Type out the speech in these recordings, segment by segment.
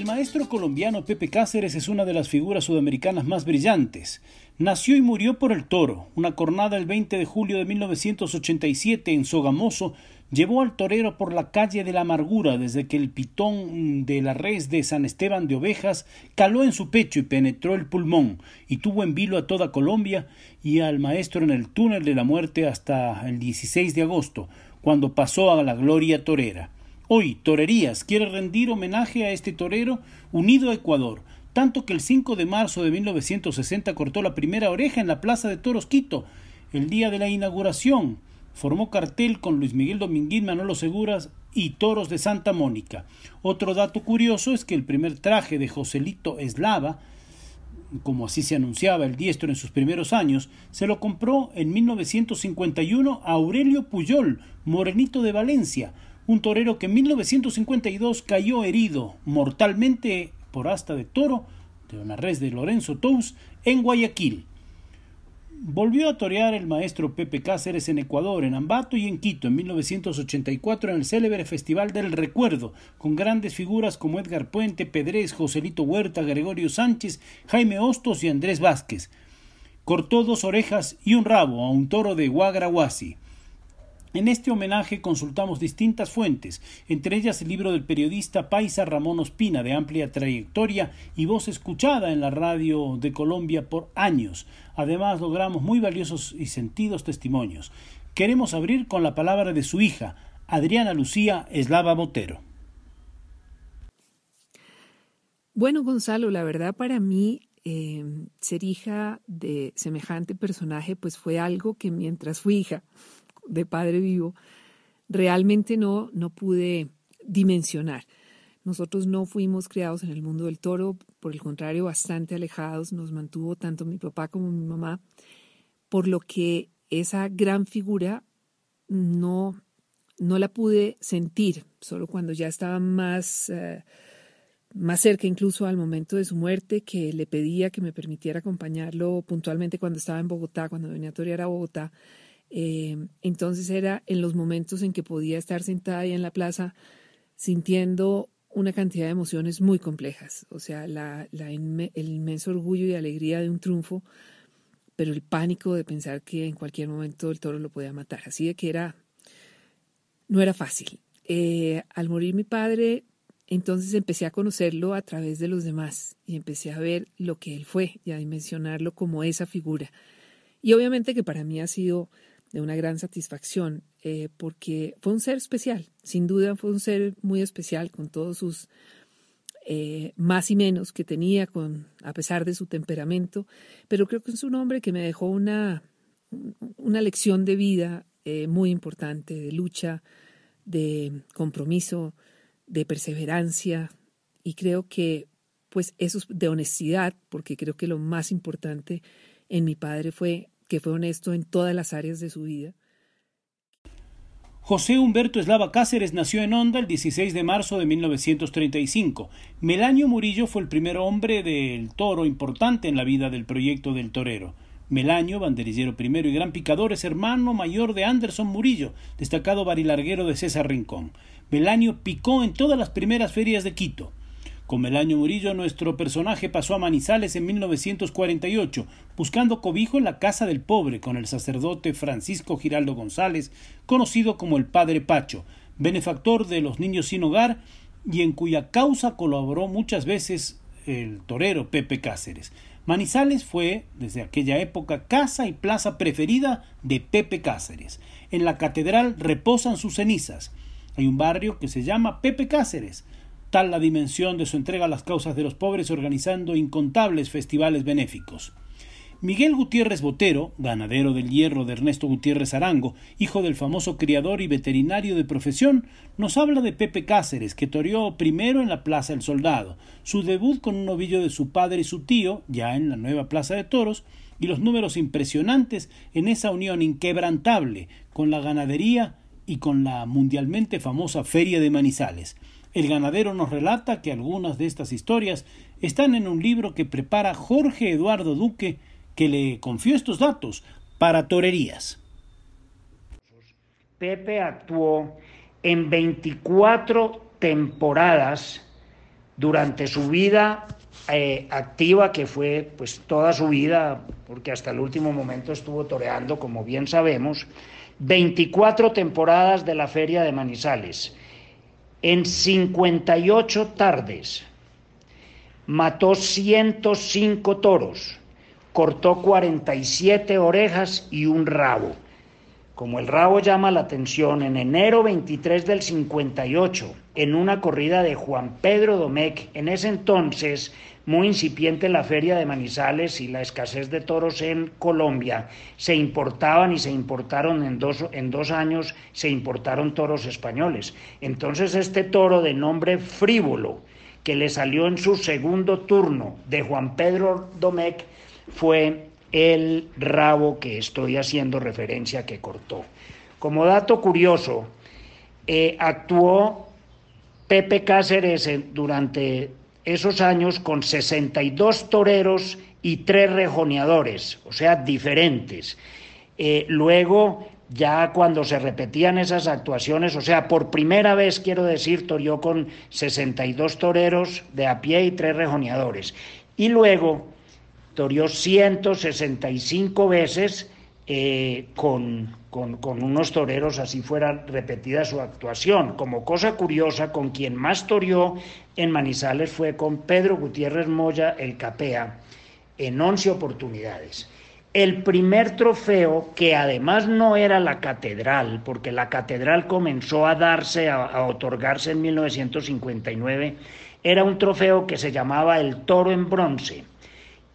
El maestro colombiano Pepe Cáceres es una de las figuras sudamericanas más brillantes. Nació y murió por el toro. Una cornada el 20 de julio de 1987 en Sogamoso llevó al torero por la calle de la amargura desde que el pitón de la res de San Esteban de Ovejas caló en su pecho y penetró el pulmón y tuvo en vilo a toda Colombia y al maestro en el túnel de la muerte hasta el 16 de agosto, cuando pasó a la gloria torera. Hoy Torerías quiere rendir homenaje a este torero unido a Ecuador, tanto que el 5 de marzo de 1960 cortó la primera oreja en la Plaza de Toros Quito, el día de la inauguración. Formó cartel con Luis Miguel Dominguín, Manolo Seguras y Toros de Santa Mónica. Otro dato curioso es que el primer traje de Joselito Eslava, como así se anunciaba el diestro en sus primeros años, se lo compró en 1951 a Aurelio Puyol, morenito de Valencia, un torero que en 1952 cayó herido mortalmente por asta de toro de una res de Lorenzo Tous en Guayaquil. Volvió a torear el maestro Pepe Cáceres en Ecuador, en Ambato y en Quito en 1984 en el célebre Festival del Recuerdo, con grandes figuras como Edgar Puente, Pedrés, Joselito Huerta, Gregorio Sánchez, Jaime Hostos y Andrés Vázquez. Cortó dos orejas y un rabo a un toro de Guagrahuasi. En este homenaje consultamos distintas fuentes, entre ellas el libro del periodista paisa Ramón Ospina, de amplia trayectoria y voz escuchada en la radio de Colombia por años. Además, logramos muy valiosos y sentidos testimonios. Queremos abrir con la palabra de su hija, Adriana Lucía Eslava Botero. Bueno, Gonzalo, la verdad para mí eh, ser hija de semejante personaje pues fue algo que mientras fui hija de padre vivo, realmente no, no pude dimensionar. Nosotros no fuimos criados en el mundo del toro, por el contrario, bastante alejados, nos mantuvo tanto mi papá como mi mamá, por lo que esa gran figura no, no la pude sentir, solo cuando ya estaba más, eh, más cerca incluso al momento de su muerte, que le pedía que me permitiera acompañarlo puntualmente cuando estaba en Bogotá, cuando venía a torear a Bogotá. Eh, entonces era en los momentos en que podía estar sentada ahí en la plaza sintiendo una cantidad de emociones muy complejas, o sea, el inmenso orgullo y alegría de un triunfo, pero el pánico de pensar que en cualquier momento el toro lo podía matar. Así de que era, no era fácil. Eh, al morir mi padre, entonces empecé a conocerlo a través de los demás y empecé a ver lo que él fue y a dimensionarlo como esa figura. Y obviamente que para mí ha sido de una gran satisfacción, eh, porque fue un ser especial, sin duda fue un ser muy especial con todos sus eh, más y menos que tenía, con, a pesar de su temperamento, pero creo que es un hombre que me dejó una, una lección de vida eh, muy importante, de lucha, de compromiso, de perseverancia, y creo que pues eso de honestidad, porque creo que lo más importante en mi padre fue que fue honesto en todas las áreas de su vida. José Humberto Eslava Cáceres nació en Honda el 16 de marzo de 1935. Melanio Murillo fue el primer hombre del toro importante en la vida del proyecto del torero. Melaño, banderillero primero y gran picador, es hermano mayor de Anderson Murillo, destacado barilarguero de César Rincón. Melanio picó en todas las primeras ferias de Quito. Con Melaño Murillo, nuestro personaje pasó a Manizales en 1948, buscando cobijo en la casa del pobre con el sacerdote Francisco Giraldo González, conocido como el Padre Pacho, benefactor de los niños sin hogar y en cuya causa colaboró muchas veces el torero Pepe Cáceres. Manizales fue, desde aquella época, casa y plaza preferida de Pepe Cáceres. En la catedral reposan sus cenizas. Hay un barrio que se llama Pepe Cáceres, tal la dimensión de su entrega a las causas de los pobres organizando incontables festivales benéficos. Miguel Gutiérrez Botero, ganadero del hierro de Ernesto Gutiérrez Arango, hijo del famoso criador y veterinario de profesión, nos habla de Pepe Cáceres, que toreó primero en la Plaza del Soldado, su debut con un novillo de su padre y su tío, ya en la nueva Plaza de Toros, y los números impresionantes en esa unión inquebrantable con la ganadería y con la mundialmente famosa Feria de Manizales. El ganadero nos relata que algunas de estas historias están en un libro que prepara Jorge Eduardo Duque que le confió estos datos para torerías. Pepe actuó en 24 temporadas durante su vida eh, activa, que fue pues toda su vida, porque hasta el último momento estuvo toreando, como bien sabemos, 24 temporadas de la Feria de Manizales, en 58 tardes, mató 105 toros, cortó 47 orejas y un rabo. Como el rabo llama la atención, en enero 23 del 58, en una corrida de Juan Pedro Domecq, en ese entonces muy incipiente la feria de Manizales y la escasez de toros en Colombia, se importaban y se importaron en dos, en dos años, se importaron toros españoles. Entonces este toro de nombre frívolo, que le salió en su segundo turno de Juan Pedro Domecq, fue el rabo que estoy haciendo referencia que cortó. Como dato curioso, eh, actuó Pepe Cáceres durante esos años con 62 toreros y tres rejoneadores, o sea, diferentes. Eh, luego, ya cuando se repetían esas actuaciones, o sea, por primera vez, quiero decir, torió con 62 toreros de a pie y tres rejoneadores. Y luego, torió 165 veces eh, con, con, unos toreros, así fuera repetida su actuación. Como cosa curiosa, con quien más torió en Manizales fue con Pedro Gutiérrez Moya, el Capea, en 11 oportunidades. El primer trofeo, que además no era la catedral, porque la catedral comenzó a darse, a otorgarse en 1959, era un trofeo que se llamaba el toro en bronce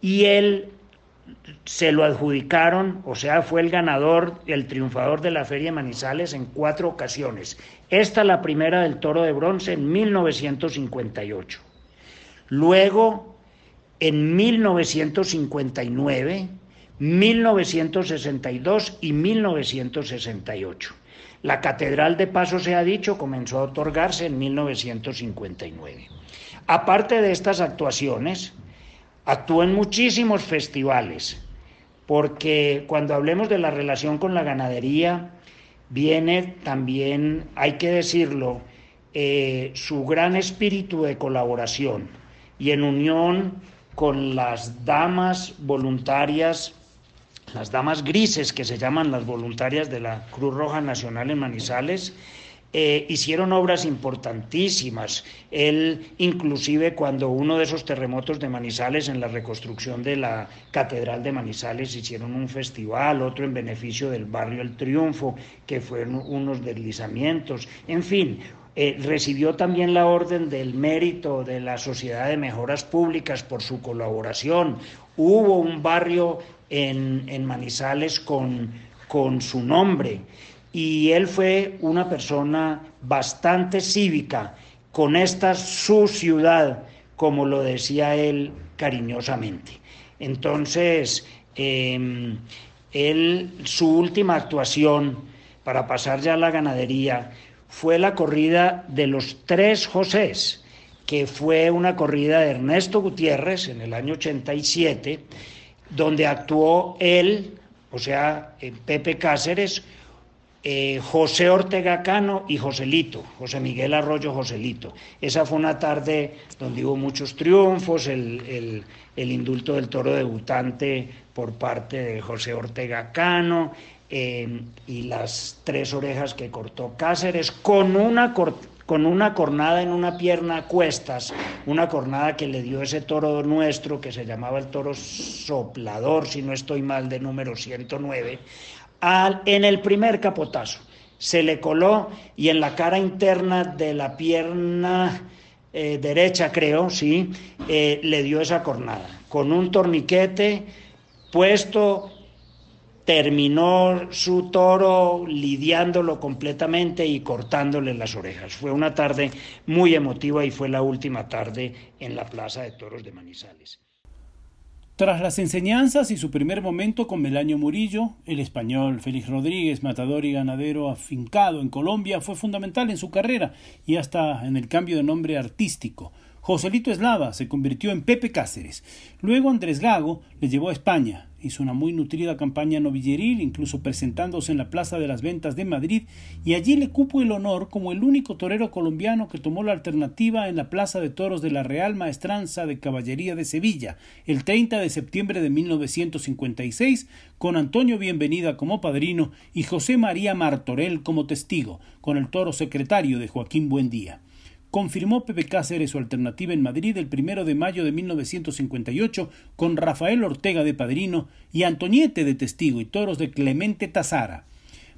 y él se lo adjudicaron, o sea, fue el ganador, el triunfador de la Feria de Manizales en cuatro ocasiones. Esta la primera del Toro de Bronce en 1958. Luego, en 1959, 1962 y 1968. La Catedral de Paso, se ha dicho, comenzó a otorgarse en 1959. Aparte de estas actuaciones, Actuó en muchísimos festivales, porque cuando hablemos de la relación con la ganadería, viene también, hay que decirlo, eh, su gran espíritu de colaboración y en unión con las damas voluntarias, las damas grises que se llaman las voluntarias de la Cruz Roja Nacional en Manizales, eh, hicieron obras importantísimas. Él, inclusive cuando uno de esos terremotos de Manizales, en la reconstrucción de la Catedral de Manizales, hicieron un festival, otro en beneficio del barrio El Triunfo, que fueron unos deslizamientos, en fin. Eh, recibió también la orden del mérito de la Sociedad de Mejoras Públicas por su colaboración. Hubo un barrio en, en Manizales con, con su nombre y él fue una persona bastante cívica con esta su ciudad, como lo decía él cariñosamente. Entonces, em, él, su última actuación para pasar ya a la ganadería fue la corrida de los tres Josés, que fue una corrida de Ernesto Gutiérrez en el año 87, donde actuó él, o sea, Pepe Cáceres, eh, José Ortega Cano y Joselito, José Miguel Arroyo Joselito. Esa fue una tarde donde hubo muchos triunfos, el, indulto del toro debutante por parte de José Ortega Cano eh, y las tres orejas que cortó Cáceres con una, con una cornada en una pierna a cuestas, una cornada que le dio ese toro nuestro que se llamaba el toro soplador, si no estoy mal, de número 109 en el primer capotazo. Se le coló y en la cara interna de la pierna eh, derecha, creo, sí, eh, le dio esa cornada. Con un torniquete dispuesto, terminó su toro lidiándolo completamente y cortándole las orejas. Fue una tarde muy emotiva y fue la última tarde en la Plaza de Toros de Manizales. Tras las enseñanzas y su primer momento con Melaño Murillo, el español Félix Rodríguez, matador y ganadero afincado en Colombia, fue fundamental en su carrera y hasta en el cambio de nombre artístico. Joselito Eslava se convirtió en Pepe Cáceres. Luego Andrés Gago le llevó a España. Hizo una muy nutrida campaña novilleril, incluso presentándose en la Plaza de las Ventas de Madrid, y allí le cupo el honor como el único torero colombiano que tomó la alternativa en la Plaza de Toros de la Real Maestranza de Caballería de Sevilla, el 30 de septiembre de 1956, con Antonio Bienvenida como padrino y José María Martorell como testigo, con el toro secretario de Joaquín Buendía confirmó Pepe Cáceres su alternativa en Madrid el primero de mayo de 1958 con Rafael Ortega de padrino y Antoniete de testigo y toros de Clemente Tazara.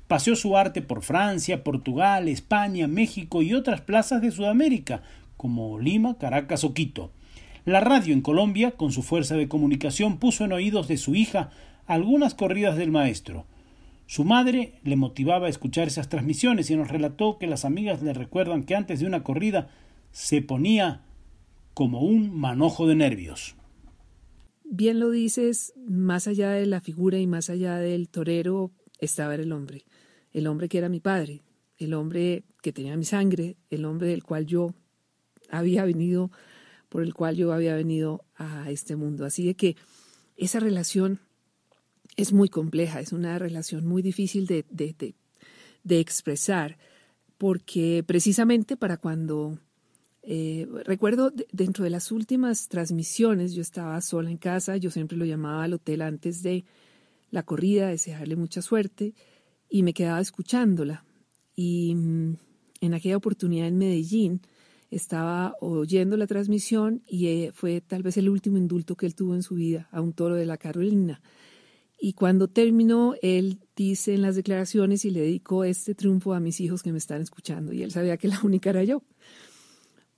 Paseó su arte por Francia, Portugal, España, México y otras plazas de Sudamérica, como Lima, Caracas o Quito. La radio en Colombia, con su fuerza de comunicación, puso en oídos de su hija algunas corridas del maestro. Su madre le motivaba a escuchar esas transmisiones y nos relató que las amigas le recuerdan que antes de una corrida se ponía como un manojo de nervios. Bien lo dices, más allá de la figura y más allá del torero estaba el hombre, el hombre que era mi padre, el hombre que tenía mi sangre, el hombre del cual yo había venido, por el cual yo había venido a este mundo. Así de que esa relación es muy compleja, es una relación muy difícil de, de, expresar, porque precisamente para cuando, eh, recuerdo dentro de las últimas transmisiones, yo estaba sola en casa, yo siempre lo llamaba al hotel antes de la corrida, desearle mucha suerte, y me quedaba escuchándola. Y mm, en aquella oportunidad en Medellín, estaba oyendo la transmisión y eh, fue tal vez el último indulto que él tuvo en su vida a un toro de la Carolina. Y cuando terminó, él dice en las declaraciones y le dedicó este triunfo a mis hijos que me están escuchando. Y él sabía que la única era yo,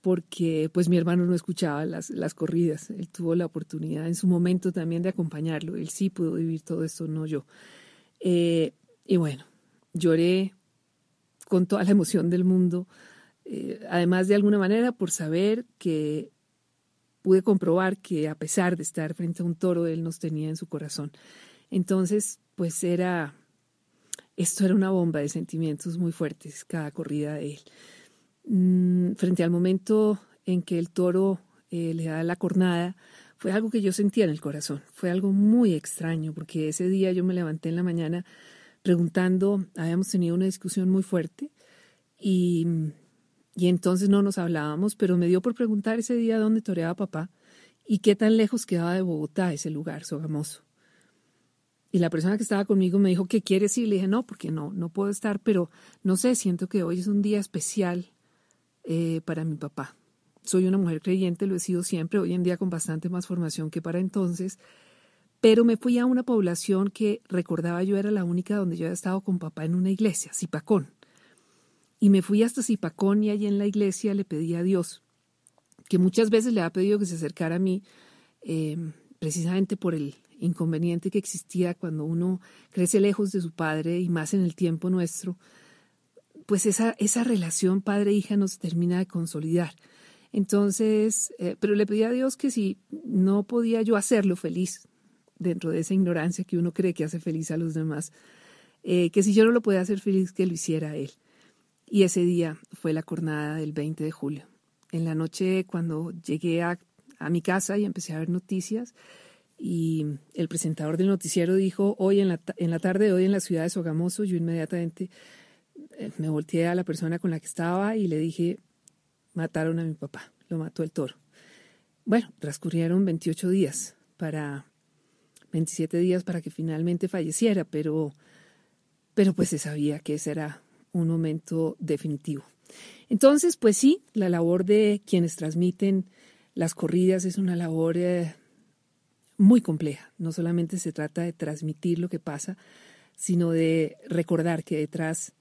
porque pues mi hermano no escuchaba las, las corridas. Él tuvo la oportunidad en su momento también de acompañarlo. Él sí pudo vivir todo esto, no yo. Eh, y bueno, lloré con toda la emoción del mundo, eh, además de alguna manera por saber que pude comprobar que a pesar de estar frente a un toro, él nos tenía en su corazón. Entonces, pues era, esto era una bomba de sentimientos muy fuertes, cada corrida de él. Mm, frente al momento en que el toro eh, le da la cornada, fue algo que yo sentía en el corazón, fue algo muy extraño, porque ese día yo me levanté en la mañana preguntando, habíamos tenido una discusión muy fuerte y, y entonces no nos hablábamos, pero me dio por preguntar ese día dónde toreaba papá y qué tan lejos quedaba de Bogotá ese lugar, Sogamoso. Y la persona que estaba conmigo me dijo, ¿qué quieres ir? Le dije, no, porque no, no puedo estar, pero no sé, siento que hoy es un día especial eh, para mi papá. Soy una mujer creyente, lo he sido siempre, hoy en día con bastante más formación que para entonces, pero me fui a una población que recordaba yo era la única donde yo había estado con papá en una iglesia, Zipacón. Y me fui hasta Zipacón y allí en la iglesia le pedí a Dios, que muchas veces le ha pedido que se acercara a mí, eh, precisamente por el, inconveniente que existía cuando uno crece lejos de su padre y más en el tiempo nuestro, pues esa, esa relación padre-hija nos termina de consolidar. Entonces, eh, pero le pedí a Dios que si no podía yo hacerlo feliz, dentro de esa ignorancia que uno cree que hace feliz a los demás, eh, que si yo no lo podía hacer feliz, que lo hiciera él. Y ese día fue la jornada del 20 de julio. En la noche, cuando llegué a, a mi casa y empecé a ver noticias, y el presentador del noticiero dijo, hoy en la, en la tarde de hoy en la ciudad de Sogamoso, yo inmediatamente eh, me volteé a la persona con la que estaba y le dije, mataron a mi papá, lo mató el toro. Bueno, transcurrieron 28 días para, 27 días para que finalmente falleciera, pero, pero pues se sabía que ese era un momento definitivo. Entonces, pues sí, la labor de quienes transmiten las corridas es una labor eh, muy compleja. No solamente se trata de transmitir lo que pasa, sino de recordar que detrás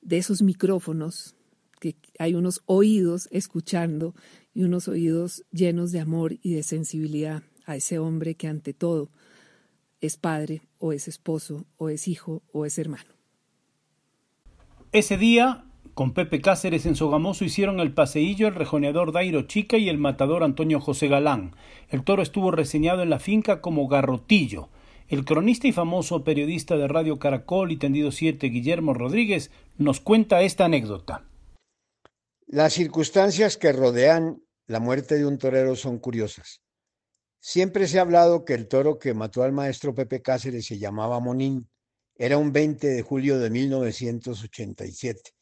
de esos micrófonos que hay unos oídos escuchando y unos oídos llenos de amor y de sensibilidad a ese hombre que ante todo es padre o es esposo o es hijo o es hermano. Ese día, con Pepe Cáceres en Sogamoso hicieron el paseillo el rejoneador Dairo Chica y el matador Antonio José Galán. El toro estuvo reseñado en la finca como garrotillo. El cronista y famoso periodista de Radio Caracol y Tendido 7, Guillermo Rodríguez, nos cuenta esta anécdota. Las circunstancias que rodean la muerte de un torero son curiosas. Siempre se ha hablado que el toro que mató al maestro Pepe Cáceres se llamaba Monín. Era un 20 de julio de 1987.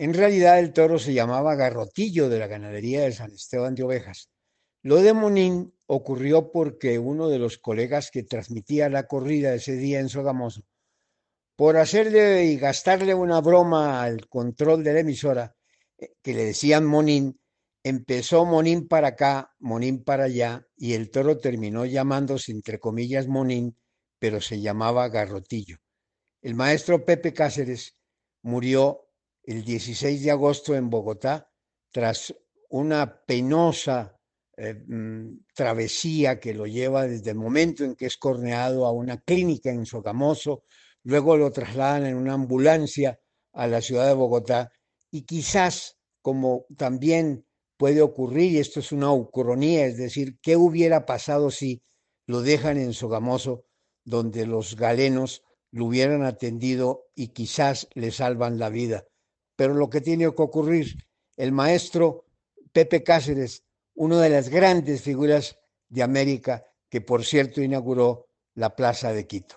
En realidad el toro se llamaba Garrotillo de la ganadería de San Esteban de Ovejas. Lo de Monín ocurrió porque uno de los colegas que transmitía la corrida ese día en Sogamoso, por hacerle y gastarle una broma al control de la emisora, eh, que le decían Monín, empezó Monín para acá, Monín para allá, y el toro terminó llamándose, entre comillas, Monín, pero se llamaba Garrotillo. El maestro Pepe Cáceres murió el 16 de agosto en Bogotá tras una penosa eh, mm, travesía que lo lleva desde el momento en que es corneado a una clínica en Sogamoso, luego lo trasladan en una ambulancia a la ciudad de Bogotá y quizás como también puede ocurrir, y esto es una ucronía, es decir, ¿qué hubiera pasado si lo dejan en Sogamoso, donde los galenos lo hubieran atendido y quizás le salvan la vida? Pero lo que tiene que ocurrir, el maestro Pepe Cáceres, una de las grandes figuras de América, que por cierto inauguró la Plaza de Quito.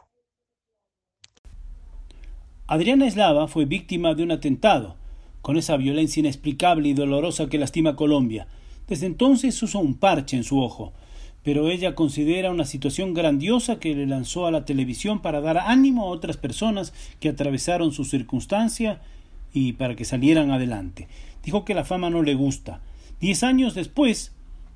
Adriana Eslava fue víctima de un atentado con esa violencia inexplicable y dolorosa que lastima a Colombia. Desde entonces usó un parche en su ojo, pero ella considera una situación grandiosa que le lanzó a la televisión para dar ánimo a otras personas que atravesaron su circunstancia y para que salieran adelante. Dijo que la fama no le gusta. Diez años después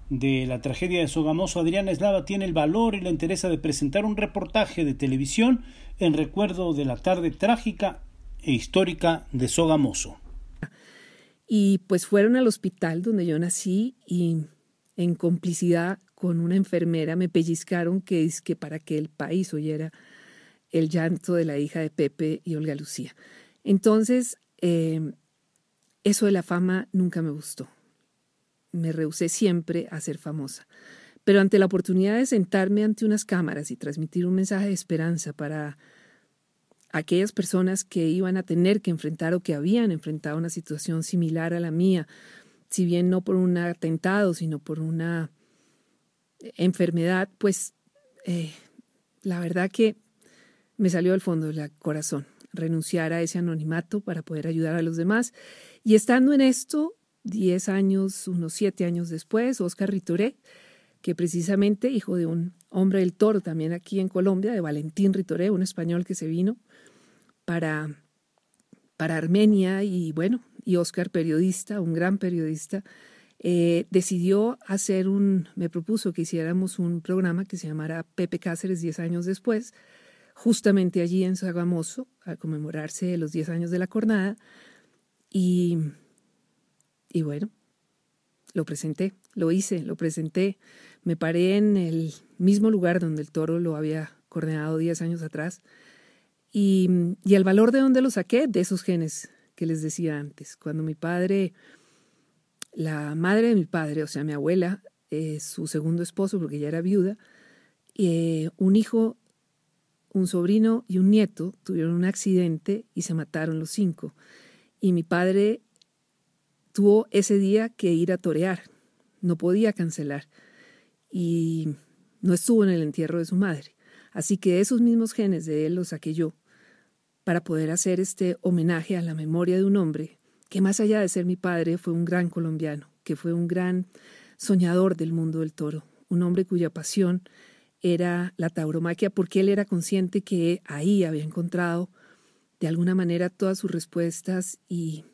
de la tragedia de Sogamoso, Adriana Eslava tiene el valor y la interés de presentar un reportaje de televisión en recuerdo de la tarde trágica e histórica de Sogamoso. Y pues fueron al hospital donde yo nací y en complicidad con una enfermera me pellizcaron que es que para que el país oyera el llanto de la hija de Pepe y Olga Lucía. Entonces, eh, eso de la fama nunca me gustó. Me rehusé siempre a ser famosa. Pero ante la oportunidad de sentarme ante unas cámaras y transmitir un mensaje de esperanza para aquellas personas que iban a tener que enfrentar o que habían enfrentado una situación similar a la mía, si bien no por un atentado, sino por una enfermedad, pues eh, la verdad que me salió al fondo del corazón renunciar a ese anonimato para poder ayudar a los demás. Y estando en esto, diez años, unos siete años después, Oscar Ritoré, que precisamente hijo de un hombre del toro también aquí en Colombia, de Valentín Ritoré, un español que se vino para, para Armenia y bueno, y Oscar, periodista, un gran periodista, eh, decidió hacer un, me propuso que hiciéramos un programa que se llamara Pepe Cáceres 10 años después, justamente allí en Sagamoso, a conmemorarse los 10 años de la jornada. Y, y bueno, lo presenté, lo hice, lo presenté. Me paré en el mismo lugar donde el toro lo había coordinado 10 años atrás y, el valor de dónde lo saqué, de esos genes que les decía antes. Cuando mi padre, la madre de mi padre, o sea, mi abuela, eh, su segundo esposo, porque ella era viuda, eh, un hijo, un sobrino y un nieto tuvieron un accidente y se mataron los cinco. Y mi padre tuvo ese día que ir a torear, no podía cancelar. Y no estuvo en el entierro de su madre. Así que esos mismos genes de él los saqué yo para poder hacer este homenaje a la memoria de un hombre que más allá de ser mi padre fue un gran colombiano, que fue un gran soñador del mundo del toro, un hombre cuya pasión era la tauromaquia porque él era consciente que ahí había encontrado de alguna manera todas sus respuestas y,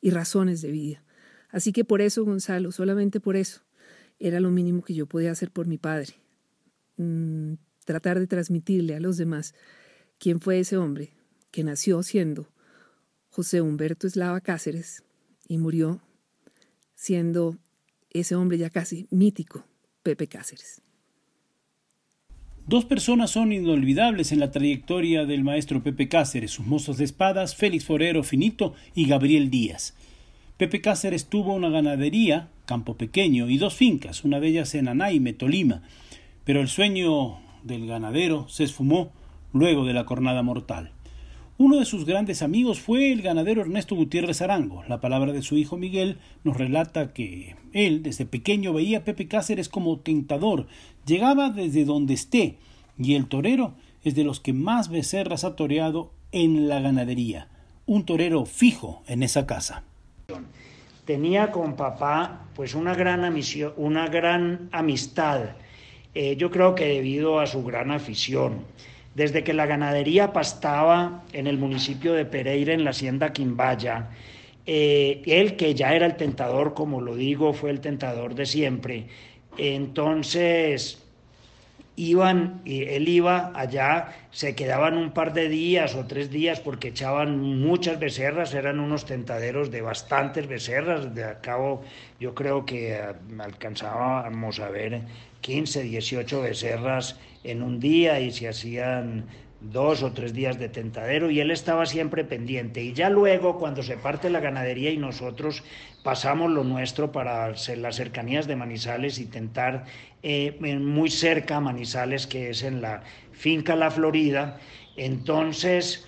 y razones de vida. Así que por eso, Gonzalo, solamente por eso, era lo mínimo que yo podía hacer por mi padre. Mm, tratar de transmitirle a los demás quién fue ese hombre que nació siendo José Humberto Eslava Cáceres y murió siendo ese hombre ya casi mítico, Pepe Cáceres. Dos personas son inolvidables en la trayectoria del maestro Pepe Cáceres, sus mozos de espadas, Félix Forero Finito y Gabriel Díaz. Pepe Cáceres tuvo una ganadería, campo pequeño, y dos fincas, una de ellas en Anaime, Tolima, pero el sueño del ganadero se esfumó luego de la cornada mortal. Uno de sus grandes amigos fue el ganadero Ernesto Gutiérrez Arango. La palabra de su hijo Miguel nos relata que él desde pequeño veía a Pepe Cáceres como tentador, llegaba desde donde esté, y el torero es de los que más becerras ha toreado en la ganadería, un torero fijo en esa casa. Tenía con papá pues una gran, amistad, una gran amistad, eh, yo creo que debido a su gran afición desde que la ganadería pastaba en el municipio de Pereira, en la hacienda Quimbaya, eh, él que ya era el tentador, como lo digo, fue el tentador de siempre. Entonces, iban, él iba allá, se quedaban un par de días o tres días porque echaban muchas becerras, eran unos tentaderos de bastantes becerras, de a cabo yo creo que eh, alcanzábamos a ver 15, 18 becerras en un día y se hacían dos o tres días de tentadero y él estaba siempre pendiente. Y ya luego, cuando se parte la ganadería y nosotros pasamos lo nuestro para las cercanías de Manizales y tentar eh, muy cerca a Manizales, que es en la finca La Florida, entonces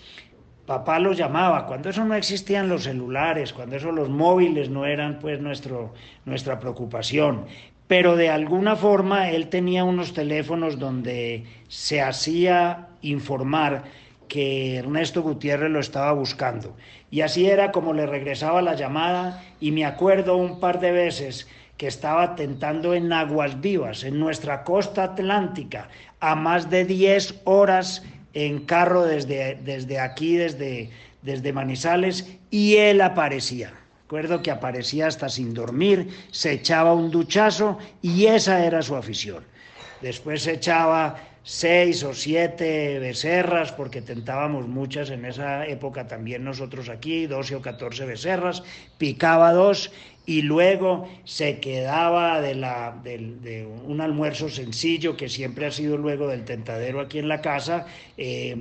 papá lo llamaba, cuando eso no existían los celulares, cuando eso los móviles no eran pues nuestro, nuestra preocupación pero de alguna forma él tenía unos teléfonos donde se hacía informar que Ernesto Gutiérrez lo estaba buscando. Y así era como le regresaba la llamada y me acuerdo un par de veces que estaba tentando en aguas vivas, en nuestra costa atlántica, a más de 10 horas en carro desde, desde aquí, desde, desde Manizales, y él aparecía. Recuerdo que aparecía hasta sin dormir, se echaba un duchazo y esa era su afición. Después se echaba seis o siete becerras, porque tentábamos muchas en esa época también nosotros aquí, doce o catorce becerras, picaba dos y luego se quedaba de, la, de, un almuerzo sencillo que siempre ha sido luego del tentadero aquí en la casa, eh,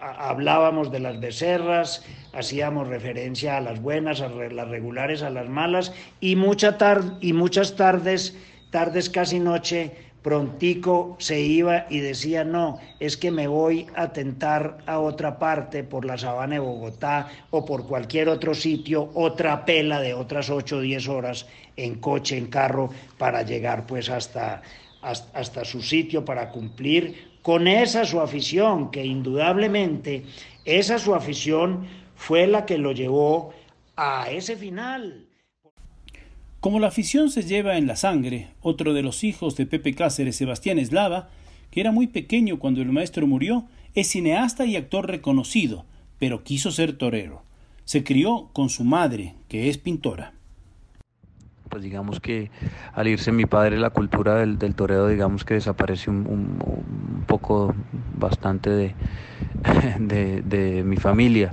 hablábamos de las becerras, hacíamos referencia a las buenas, a las regulares, a las malas, y, mucha y muchas tardes, tardes casi noche, prontico se iba y decía, no, es que me voy a tentar a otra parte por la sabana de Bogotá o por cualquier otro sitio, otra pela de otras 8 o 10 horas en coche, en carro, para llegar pues hasta, hasta, hasta su sitio, para cumplir con esa su afición, que indudablemente esa su afición fue la que lo llevó a ese final. Como la afición se lleva en la sangre, otro de los hijos de Pepe Cáceres, Sebastián Eslava, que era muy pequeño cuando el maestro murió, es cineasta y actor reconocido, pero quiso ser torero. Se crió con su madre, que es pintora. Pues digamos que al irse mi padre la cultura del, del digamos que desaparece un, poco bastante de mi familia.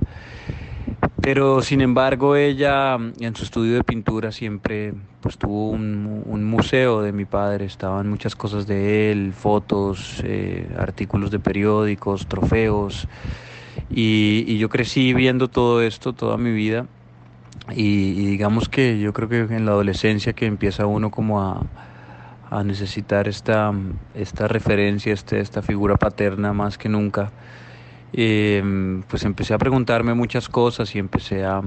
Pero sin embargo ella en su estudio de pintura siempre pues tuvo un, museo de mi padre, estaban muchas cosas de él, fotos, eh, artículos de periódicos, trofeos. Y, yo crecí viendo todo esto toda mi vida. Y, digamos que yo creo que en la adolescencia que empieza uno como a, a necesitar esta, esta referencia, este, esta figura paterna más que nunca eh, pues empecé a preguntarme muchas cosas y empecé a,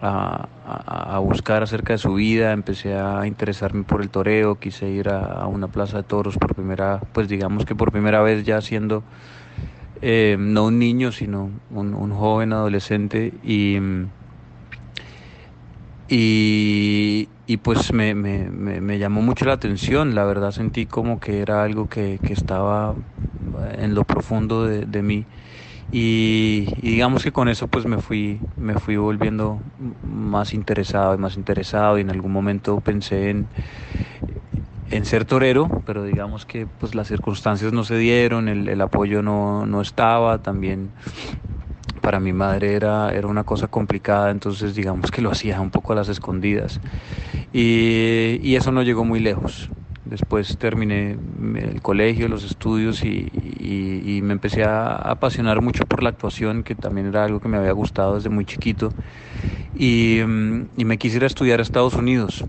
a, buscar acerca de su vida, empecé a interesarme por el toreo, quise ir a, una plaza de toros por primera, pues digamos que por primera vez ya siendo eh, no un niño, sino un, joven adolescente y, y, pues me, me, me, llamó mucho la atención, la verdad sentí como que era algo que, que estaba en lo profundo de, de mí y, digamos que con eso pues me fui, me fui volviendo más interesado y más interesado y en algún momento pensé en, en ser torero, pero digamos que pues las circunstancias no se dieron, el, el apoyo no, no, estaba, también para mi madre era, era una cosa complicada, entonces digamos que lo hacía un poco a las escondidas y, y eso no llegó muy lejos. Después terminé el colegio, los estudios y, me empecé a apasionar mucho por la actuación, que también era algo que me había gustado desde muy chiquito. Y, me quisiera estudiar a Estados Unidos.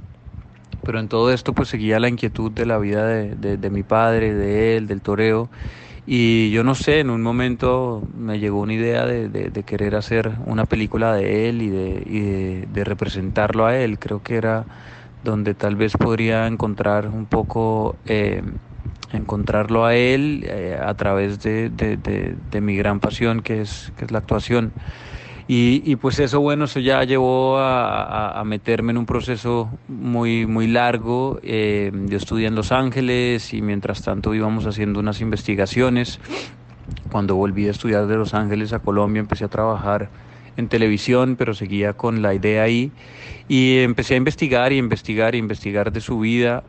Pero en todo esto pues seguía la inquietud de la vida de, mi padre, de él, del toreo. Y yo no sé, en un momento me llegó una idea de, querer hacer una película de él y, de, representarlo a él. Creo que era donde tal vez podría encontrar un poco, eh, encontrarlo a él eh, a través de, mi gran pasión que es, que es la actuación. Y, pues eso, bueno, eso ya llevó a, meterme en un proceso muy, muy largo. Eh, yo estudié en Los Ángeles y mientras tanto íbamos haciendo unas investigaciones. Cuando volví a estudiar de Los Ángeles a Colombia empecé a trabajar en televisión, pero seguía con la idea ahí. Y empecé a investigar y investigar y investigar de su vida.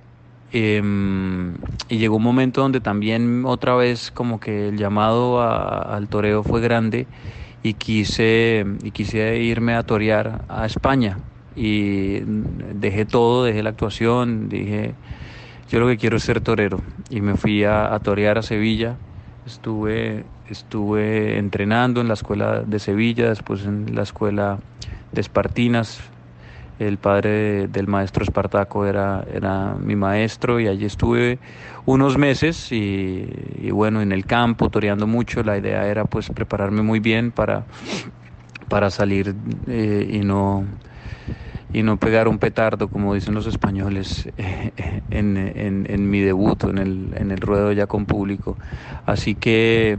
Em, y llegó un momento donde también otra vez como que el llamado al toreo fue grande y quise, y quise irme a torear a España. Y dejé todo, dejé la actuación, dije, yo lo que quiero es ser torero. Y me fui a, a torear a Sevilla. Estuve, estuve entrenando en la escuela de Sevilla, después en la escuela de Espartinas, el padre del maestro Espartaco era, era mi maestro y allí estuve unos meses y, bueno, en el campo, toreando mucho, la idea era pues prepararme muy bien para, para salir eh, y no y no pegar un petardo, como dicen los españoles, en, en, mi debut, en el, en el ruedo ya con público. Así que,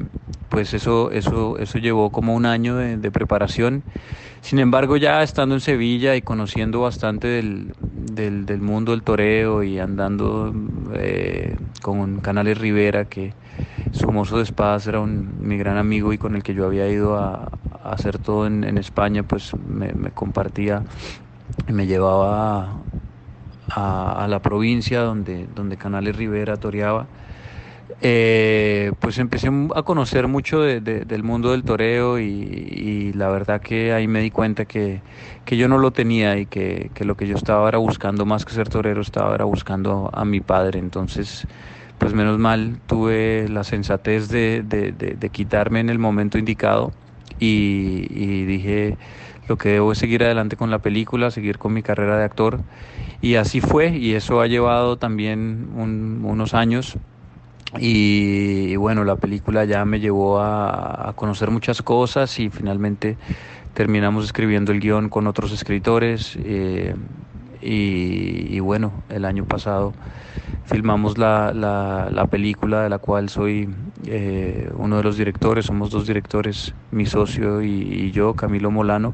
pues eso, eso, eso llevó como un año de, preparación. Sin embargo, ya estando en Sevilla y conociendo bastante del, del, mundo del toreo y andando eh, con Canales Rivera, que su mozo de espadas era un, mi gran amigo y con el que yo había ido a, hacer todo en, España, pues me, me compartía me llevaba a, la provincia donde, donde Canales Rivera toreaba. Eh, pues empecé a conocer mucho del mundo del toreo y, la verdad que ahí me di cuenta que, yo no lo tenía y que, lo que yo estaba era buscando más que ser torero, estaba era buscando a mi padre. Entonces, pues menos mal tuve la sensatez de, quitarme en el momento indicado y dije lo que debo es seguir adelante con la película, seguir con mi carrera de actor. Y así fue, y eso ha llevado también unos años. Y, bueno, la película ya me llevó a, conocer muchas cosas y finalmente terminamos escribiendo el guion con otros escritores. Eh, y, bueno, el año pasado filmamos la, la, película de la cual soy eh, uno de los directores, somos dos directores, mi socio y, yo, Camilo Molano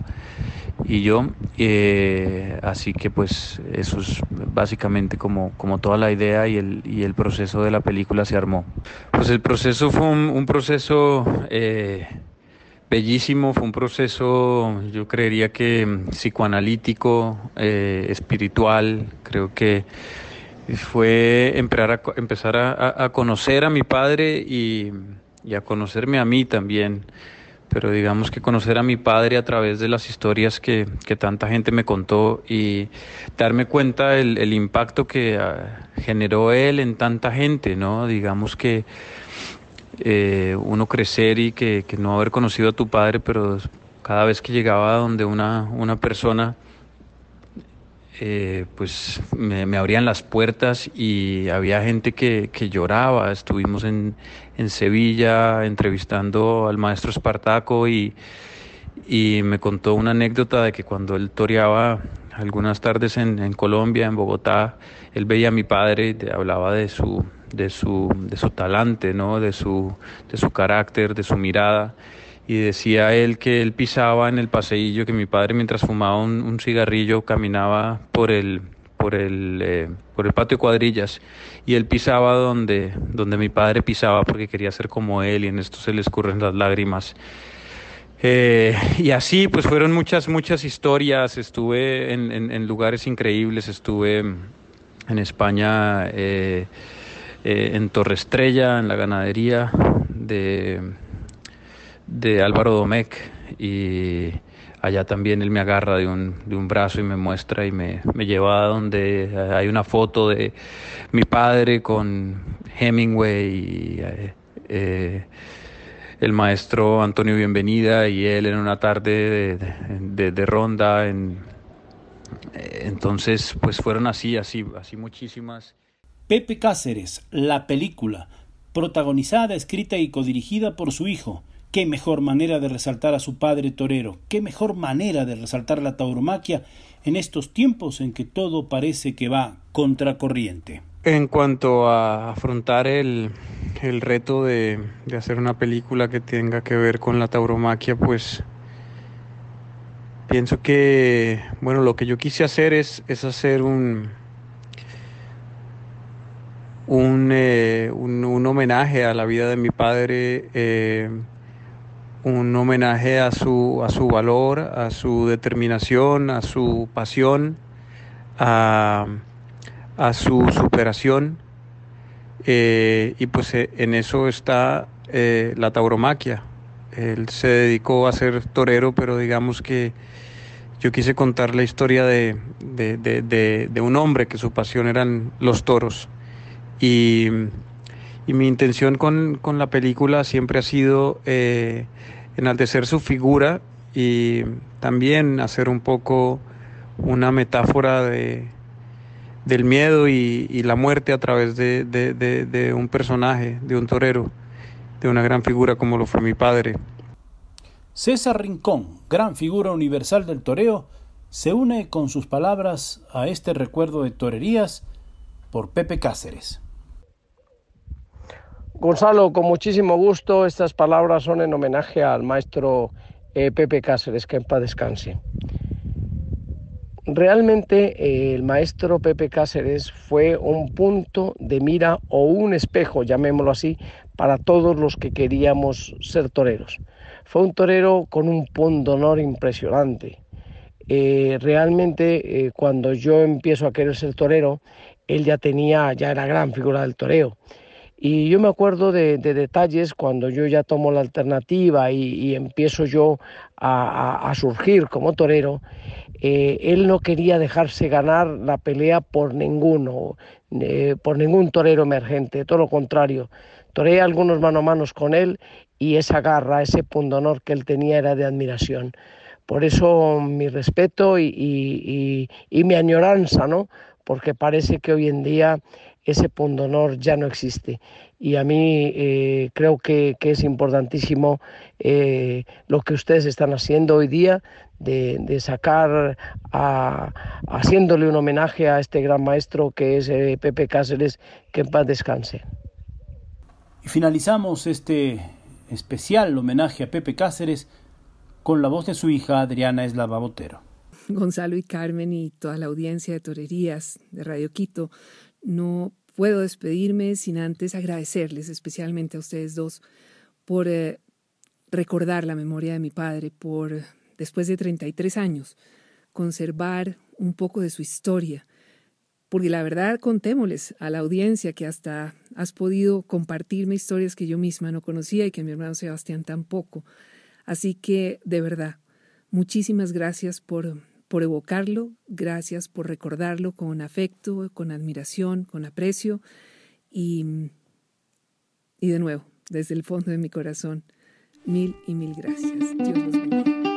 y yo, eh, así que pues eso es básicamente como, como toda la idea y el, y el proceso de la película se armó. Pues el proceso fue un, proceso... Eh, bellísimo, fue un proceso, yo creería que mm, psicoanalítico, espiritual, creo que fue empezar a, empezar a, conocer a mi padre y, a conocerme a mí también, pero digamos que conocer a mi padre a través de las historias que, tanta gente me contó y darme cuenta el, el impacto que ah, generó él en tanta gente, ¿no? Digamos que eh, uno crecer y que, no haber conocido a tu padre, pero cada vez que llegaba donde una, una persona, eh, pues me, abrían las puertas y había gente que, lloraba. Estuvimos en, en, Sevilla entrevistando al maestro Espartaco y, y me contó una anécdota de que cuando él toreaba algunas tardes en, en Colombia, en Bogotá, él veía a mi padre y hablaba de su, de su, de su talante, ¿no? de, su, de su carácter, de su mirada. Y decía él que él pisaba en el paseillo, que mi padre mientras fumaba un, cigarrillo caminaba por el, por el, eh, por el patio cuadrillas y él pisaba donde, donde mi padre pisaba porque quería ser como él y en esto se le escurren las lágrimas. Eh, y así pues fueron muchas, muchas historias, estuve en, lugares increíbles, estuve en España. Eh, en Torre Estrella, en la ganadería de, de Álvaro Domecq y allá también él me agarra de un, de un brazo y me muestra y me, me lleva a donde hay una foto de mi padre con Hemingway y eh, eh, el maestro Antonio Bienvenida y él en una tarde de, de, ronda. En, eh, entonces, pues fueron así, así, así muchísimas. Pepe Cáceres, la película, protagonizada, escrita y codirigida por su hijo. Qué mejor manera de resaltar a su padre torero, qué mejor manera de resaltar la tauromaquia en estos tiempos en que todo parece que va contracorriente. En cuanto a afrontar el, el reto de, de, hacer una película que tenga que ver con la tauromaquia, pues pienso que, bueno, lo que yo quise hacer es, es hacer un, un, eh, un, homenaje a la vida de mi padre, eh, un homenaje a su, a su valor, a su determinación, a su pasión, a, a su superación eh, y pues eh, en eso está eh, la tauromaquia. Él se dedicó a ser torero, pero digamos que yo quise contar la historia de, un hombre que su pasión eran los toros. Y, mi intención con, con, la película siempre ha sido enaltecer su figura y también hacer un poco una metáfora de, del miedo y, la muerte a través de, un personaje, de un torero, de una gran figura como lo fue mi padre. César Rincón, gran figura universal del toreo, se une con sus palabras a este recuerdo de torerías por Pepe Cáceres. Gonzalo, con muchísimo gusto, estas palabras son en homenaje al maestro eh, Pepe Cáceres, que en paz descanse. Realmente eh, el maestro Pepe Cáceres fue un punto de mira o un espejo, llamémoslo así, para todos los que queríamos ser toreros. Fue un torero con un honor impresionante. Eh, realmente eh, cuando yo empiezo a querer ser torero, él ya tenía, ya era gran figura del toreo. Y yo me acuerdo de, detalles cuando yo ya tomo la alternativa y, empiezo yo a, surgir como torero. Eh, él no quería dejarse ganar la pelea por ninguno, eh, por ningún torero emergente, todo lo contrario. Toreé algunos mano a manos con él y esa garra, ese pundonor que él tenía era de admiración. Por eso mi respeto y, y mi añoranza, ¿no? Porque parece que hoy en día ese pundonor ya no existe. Y a mí eh, creo que, es importantísimo eh, lo que ustedes están haciendo hoy día de, sacar, haciéndole un homenaje a este gran maestro que es eh, Pepe Cáceres, que en paz descanse. Y finalizamos este especial homenaje a Pepe Cáceres con la voz de su hija Adriana Eslava Botero. Gonzalo y Carmen y toda la audiencia de Torerías de Radio Quito no puedo despedirme sin antes agradecerles especialmente a ustedes dos por eh, recordar la memoria de mi padre, por, después de 33 años, conservar un poco de su historia. Porque la verdad, contémosles a la audiencia que hasta has podido compartirme historias que yo misma no conocía y que mi hermano Sebastián tampoco. Así que, de verdad, muchísimas gracias por por evocarlo, gracias por recordarlo con afecto, con admiración, con aprecio y, y de nuevo, desde el fondo de mi corazón, mil y mil gracias. Dios los bendiga.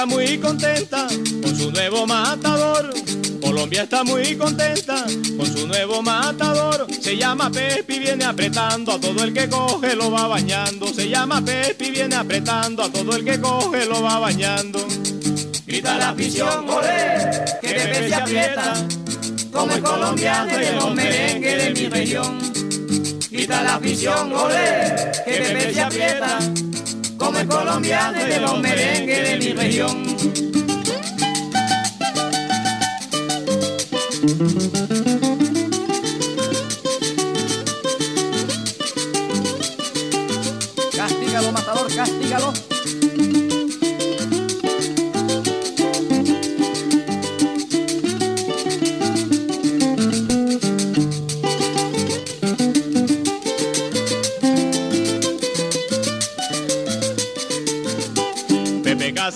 Está muy contenta con su nuevo matador. Colombia está muy contenta con su nuevo matador. Se llama Pepi, viene apretando a todo el que coge, lo va bañando. Se llama Pepi, viene apretando a todo el que coge, lo va bañando. Grita la afición, olé, que Pepe se aprieta, como el colombiano de los de mi región. Grita la afición, olé, que Pepe se aprieta como el colombiano de los merengues de mi región. Castígalo, matador, castígalo.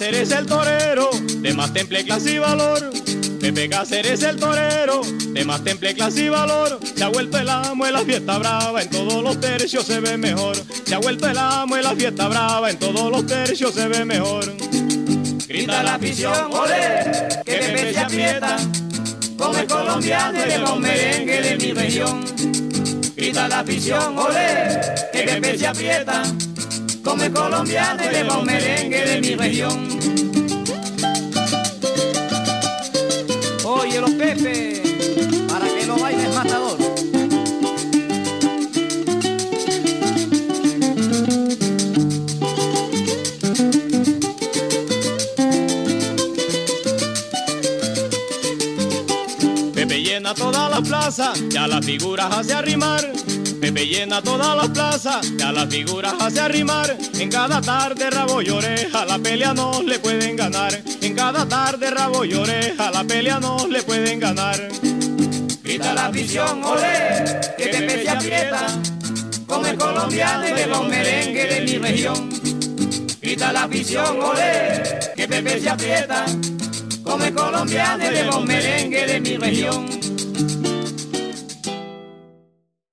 Cáceres el torero, de más temple, clase y valor. Pepe Cáceres el torero, de más temple, clase y valor. Se ha vuelto el amo en la fiesta brava, en todos los tercios se ve mejor. Se ha vuelto el amo en la fiesta brava, en todos los tercios se ve mejor. Grita la afición, ole, que Pepe se aprieta, como el colombiano de los merengue de mi región. Grita la afición, ole, que Pepe se aprieta, como el colombiano de los merengue de mi región. Oye, los Pepe, para que lo bailes matador. Pepe llena toda la plaza, ya las figuras hace arrimar. Pepe llena toda la plaza, ya las figuras hace arrimar. En cada tarde rabo y oreja, la pelea no le pueden ganar. En cada tarde rabo y oreja, la pelea no le pueden ganar. Grita la afición, ole, que Pepe se aprieta, como el colombiano de los merengue de mi región. Grita la afición, ole, que Pepe se aprieta, como el colombiano de los merengue de mi región.